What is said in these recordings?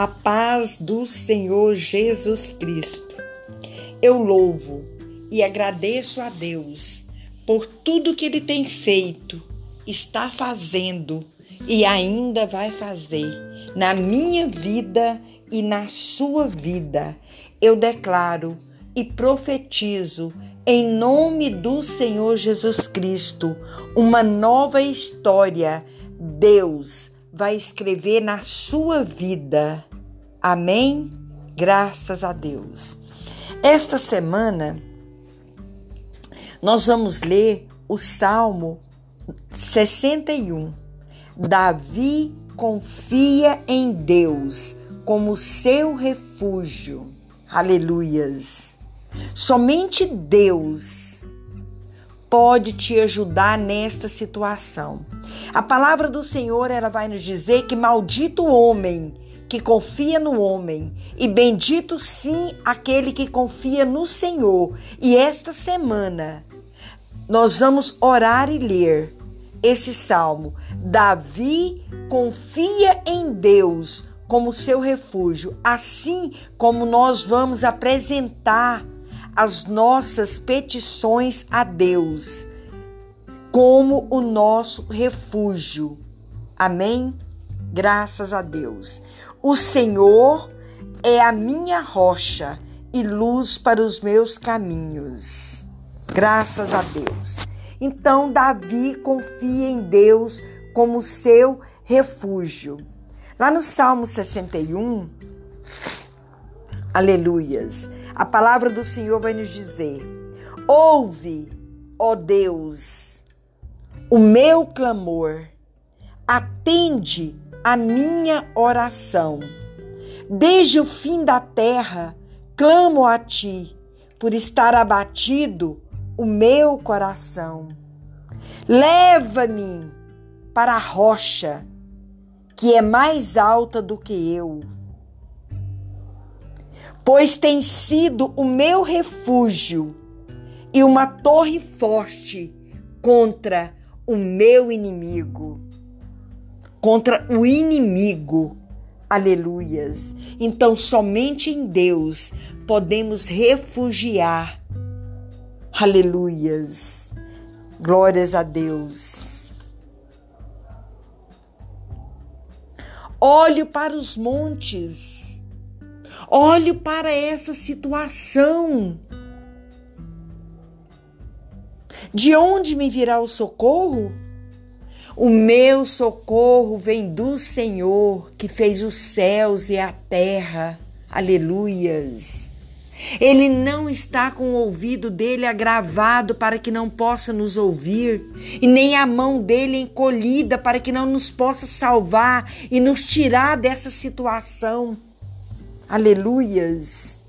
A paz do Senhor Jesus Cristo. Eu louvo e agradeço a Deus por tudo que Ele tem feito, está fazendo e ainda vai fazer na minha vida e na sua vida. Eu declaro e profetizo em nome do Senhor Jesus Cristo uma nova história. Deus vai escrever na sua vida. Amém? Graças a Deus. Esta semana nós vamos ler o Salmo 61. Davi confia em Deus como seu refúgio. Aleluias. Somente Deus pode te ajudar nesta situação. A palavra do Senhor ela vai nos dizer que maldito o homem que confia no homem e bendito sim aquele que confia no Senhor. E esta semana nós vamos orar e ler esse salmo. Davi confia em Deus como seu refúgio, assim como nós vamos apresentar as nossas petições a Deus como o nosso refúgio. Amém? Graças a Deus. O Senhor é a minha rocha e luz para os meus caminhos. Graças a Deus. Então, Davi confia em Deus como seu refúgio. Lá no Salmo 61, aleluias, a palavra do Senhor vai nos dizer: Ouve, ó Deus, o meu clamor, atende a minha oração. Desde o fim da terra, clamo a ti, por estar abatido o meu coração. Leva-me para a rocha, que é mais alta do que eu pois tem sido o meu refúgio e uma torre forte contra o meu inimigo. Contra o inimigo. Aleluias. Então, somente em Deus podemos refugiar. Aleluias. Glórias a Deus. Olho para os montes Olhe para essa situação. De onde me virá o socorro? O meu socorro vem do Senhor que fez os céus e a terra. Aleluias. Ele não está com o ouvido dele agravado para que não possa nos ouvir, e nem a mão dele encolhida para que não nos possa salvar e nos tirar dessa situação. Aleluias.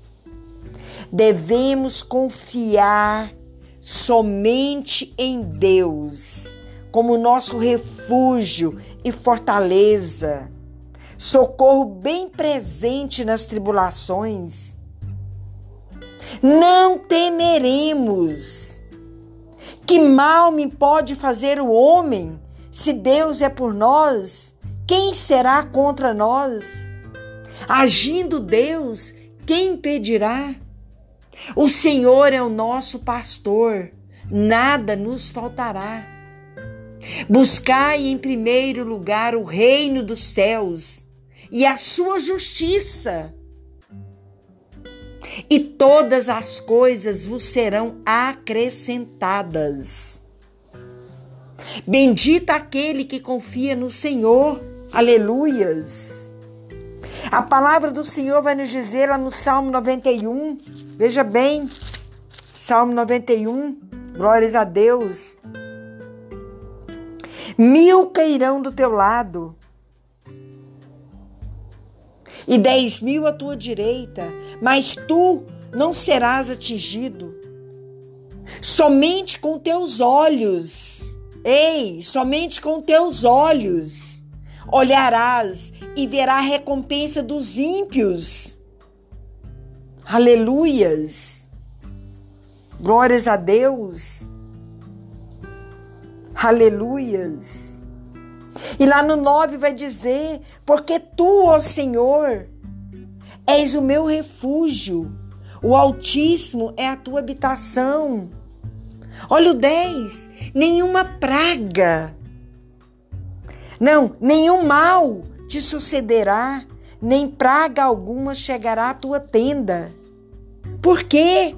Devemos confiar somente em Deus como nosso refúgio e fortaleza, socorro bem presente nas tribulações. Não temeremos. Que mal me pode fazer o homem se Deus é por nós? Quem será contra nós? Agindo Deus, quem impedirá? O Senhor é o nosso pastor, nada nos faltará. Buscai em primeiro lugar o reino dos céus e a sua justiça, e todas as coisas vos serão acrescentadas. Bendita aquele que confia no Senhor. Aleluias. A palavra do Senhor vai nos dizer lá no Salmo 91, veja bem, Salmo 91, glórias a Deus. Mil cairão do teu lado e dez mil à tua direita, mas tu não serás atingido. Somente com teus olhos, ei, somente com teus olhos olharás e verá a recompensa dos ímpios. Aleluias! Glórias a Deus! Aleluias! E lá no 9 vai dizer: Porque tu, ó Senhor, És o meu refúgio. O Altíssimo é a tua habitação. Olha o 10. Nenhuma praga. Não, nenhum mal te sucederá, nem praga alguma chegará à tua tenda. Por quê?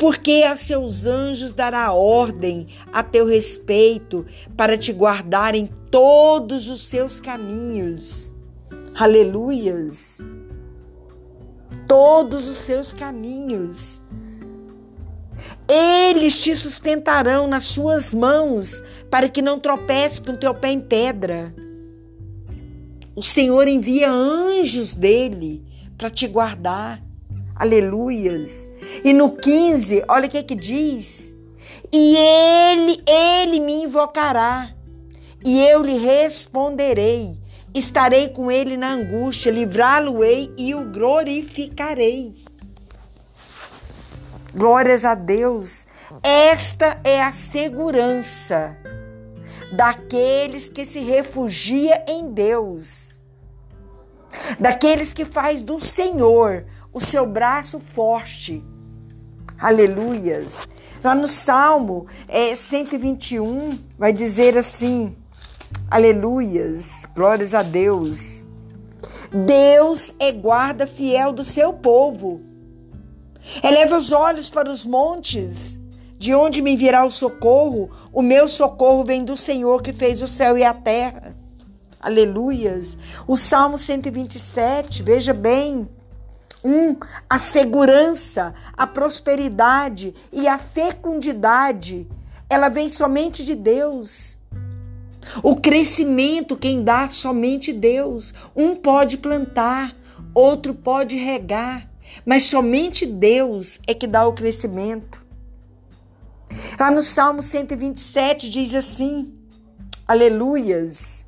Porque a seus anjos dará ordem a teu respeito para te guardar em todos os seus caminhos. Aleluias! Todos os seus caminhos. Eles te sustentarão nas suas mãos, para que não tropece com teu pé em pedra. O Senhor envia anjos dele para te guardar. Aleluias. E no 15, olha o que, é que diz. E ele, ele me invocará, e eu lhe responderei. Estarei com ele na angústia, livrá-lo-ei e o glorificarei. Glórias a Deus. Esta é a segurança daqueles que se refugia em Deus. Daqueles que faz do Senhor o seu braço forte. Aleluias. Lá no Salmo é, 121 vai dizer assim: Aleluias, glórias a Deus. Deus é guarda fiel do seu povo Eleva os olhos para os montes, de onde me virá o socorro? O meu socorro vem do Senhor que fez o céu e a terra. Aleluias. O Salmo 127, veja bem. Um, a segurança, a prosperidade e a fecundidade, ela vem somente de Deus. O crescimento, quem dá somente Deus. Um pode plantar, outro pode regar, mas somente Deus é que dá o crescimento. Lá no Salmo 127 diz assim: Aleluias.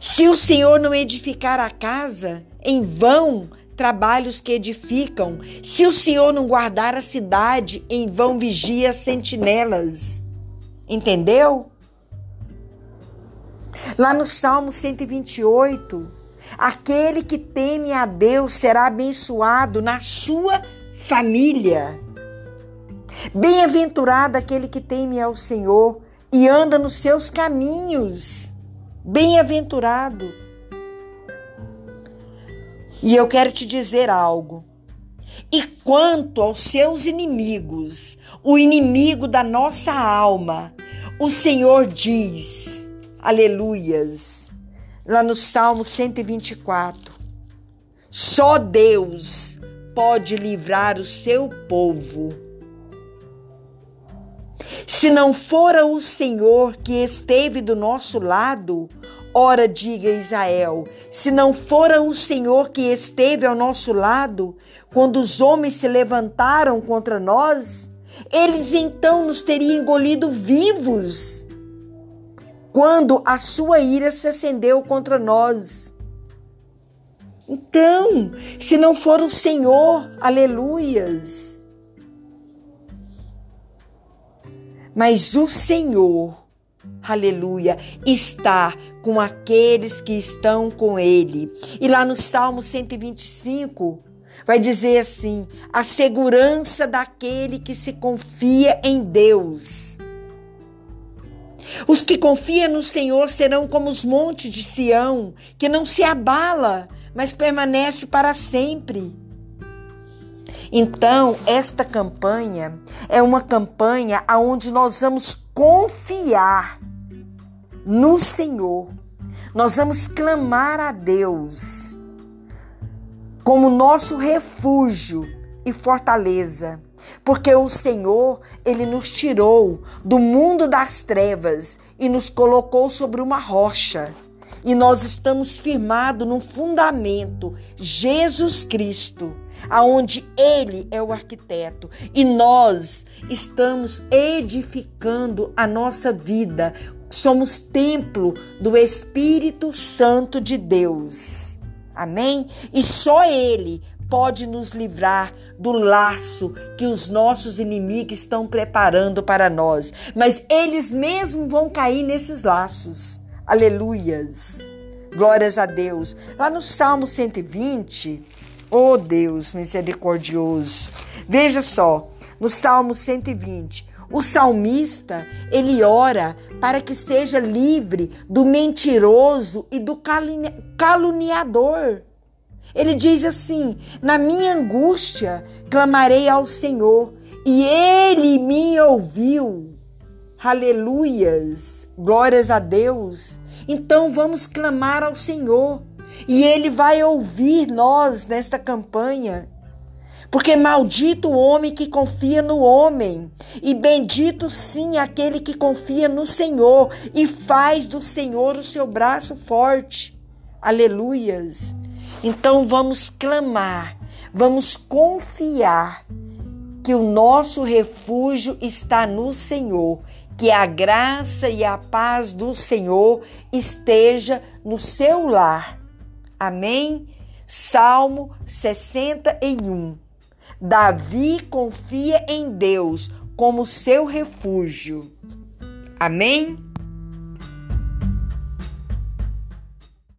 Se o Senhor não edificar a casa, em vão trabalhos que edificam. Se o Senhor não guardar a cidade, em vão vigia as sentinelas. Entendeu? Lá no Salmo 128, Aquele que teme a Deus será abençoado na sua família. Bem-aventurado aquele que teme ao Senhor e anda nos seus caminhos. Bem-aventurado. E eu quero te dizer algo. E quanto aos seus inimigos, o inimigo da nossa alma, o Senhor diz: Aleluias lá no Salmo 124. Só Deus pode livrar o seu povo. Se não fora o Senhor que esteve do nosso lado, ora diga Israel, se não fora o Senhor que esteve ao nosso lado, quando os homens se levantaram contra nós, eles então nos teriam engolido vivos quando a sua ira se acendeu contra nós. Então, se não for o Senhor, aleluias. Mas o Senhor, aleluia, está com aqueles que estão com Ele. E lá no Salmo 125, vai dizer assim: a segurança daquele que se confia em Deus. Os que confiam no Senhor serão como os montes de Sião, que não se abala, mas permanece para sempre. Então, esta campanha é uma campanha onde nós vamos confiar no Senhor. Nós vamos clamar a Deus como nosso refúgio e fortaleza porque o Senhor, ele nos tirou do mundo das trevas e nos colocou sobre uma rocha. E nós estamos firmados no fundamento, Jesus Cristo, aonde ele é o arquiteto e nós estamos edificando a nossa vida. Somos templo do Espírito Santo de Deus. Amém? E só ele pode nos livrar do laço que os nossos inimigos estão preparando para nós. Mas eles mesmos vão cair nesses laços. Aleluias. Glórias a Deus. Lá no Salmo 120, oh Deus misericordioso. Veja só, no Salmo 120, o salmista, ele ora para que seja livre do mentiroso e do caluniador. Ele diz assim: Na minha angústia clamarei ao Senhor, e ele me ouviu. Aleluias! Glórias a Deus. Então vamos clamar ao Senhor, e ele vai ouvir nós nesta campanha. Porque maldito o homem que confia no homem, e bendito sim aquele que confia no Senhor e faz do Senhor o seu braço forte. Aleluias. Então vamos clamar, vamos confiar que o nosso refúgio está no Senhor, que a graça e a paz do Senhor esteja no seu lar. Amém? Salmo 61. Davi confia em Deus como seu refúgio. Amém?